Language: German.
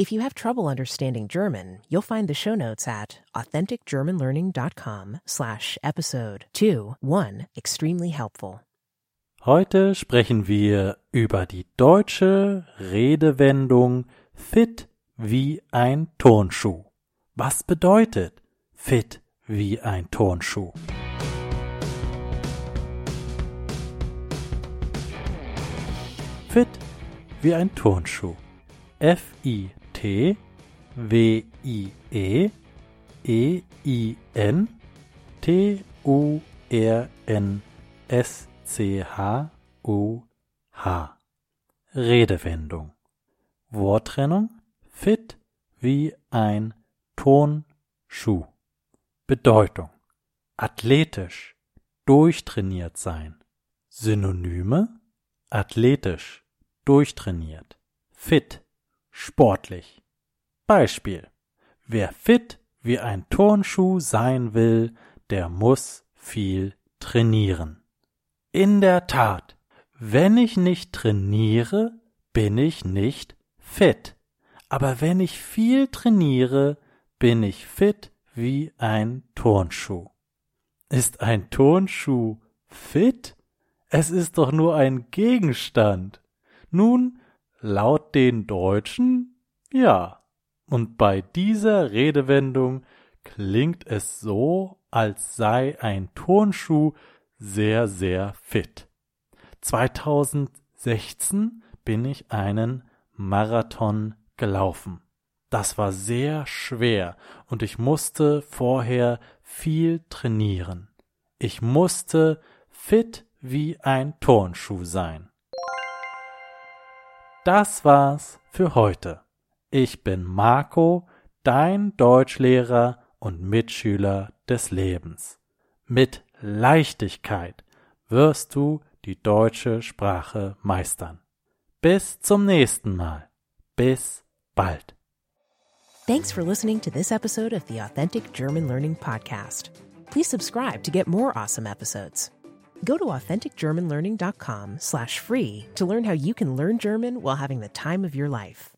If you have trouble understanding German, you'll find the show notes at authenticgermanlearning.com slash episode 2 extremely helpful. Heute sprechen wir über die deutsche Redewendung fit wie ein Turnschuh. Was bedeutet fit wie ein Turnschuh? Fit wie ein Turnschuh. F-I W I E E I N T U R N S C H U H Redewendung. Worttrennung? Fit wie ein Tonschuh Bedeutung. Athletisch. Durchtrainiert sein. Synonyme? Athletisch. Durchtrainiert. Fit sportlich. Beispiel. Wer fit wie ein Turnschuh sein will, der muss viel trainieren. In der Tat, wenn ich nicht trainiere, bin ich nicht fit. Aber wenn ich viel trainiere, bin ich fit wie ein Turnschuh. Ist ein Turnschuh fit? Es ist doch nur ein Gegenstand. Nun Laut den Deutschen ja. Und bei dieser Redewendung klingt es so, als sei ein Turnschuh sehr, sehr fit. 2016 bin ich einen Marathon gelaufen. Das war sehr schwer und ich musste vorher viel trainieren. Ich musste fit wie ein Turnschuh sein. Das war's für heute. Ich bin Marco, dein Deutschlehrer und Mitschüler des Lebens. Mit Leichtigkeit wirst du die deutsche Sprache meistern. Bis zum nächsten Mal. Bis bald. Thanks for listening to this episode of the Authentic German Learning Podcast. Please subscribe to get more awesome episodes. Go to authenticgermanlearning.com slash free to learn how you can learn German while having the time of your life.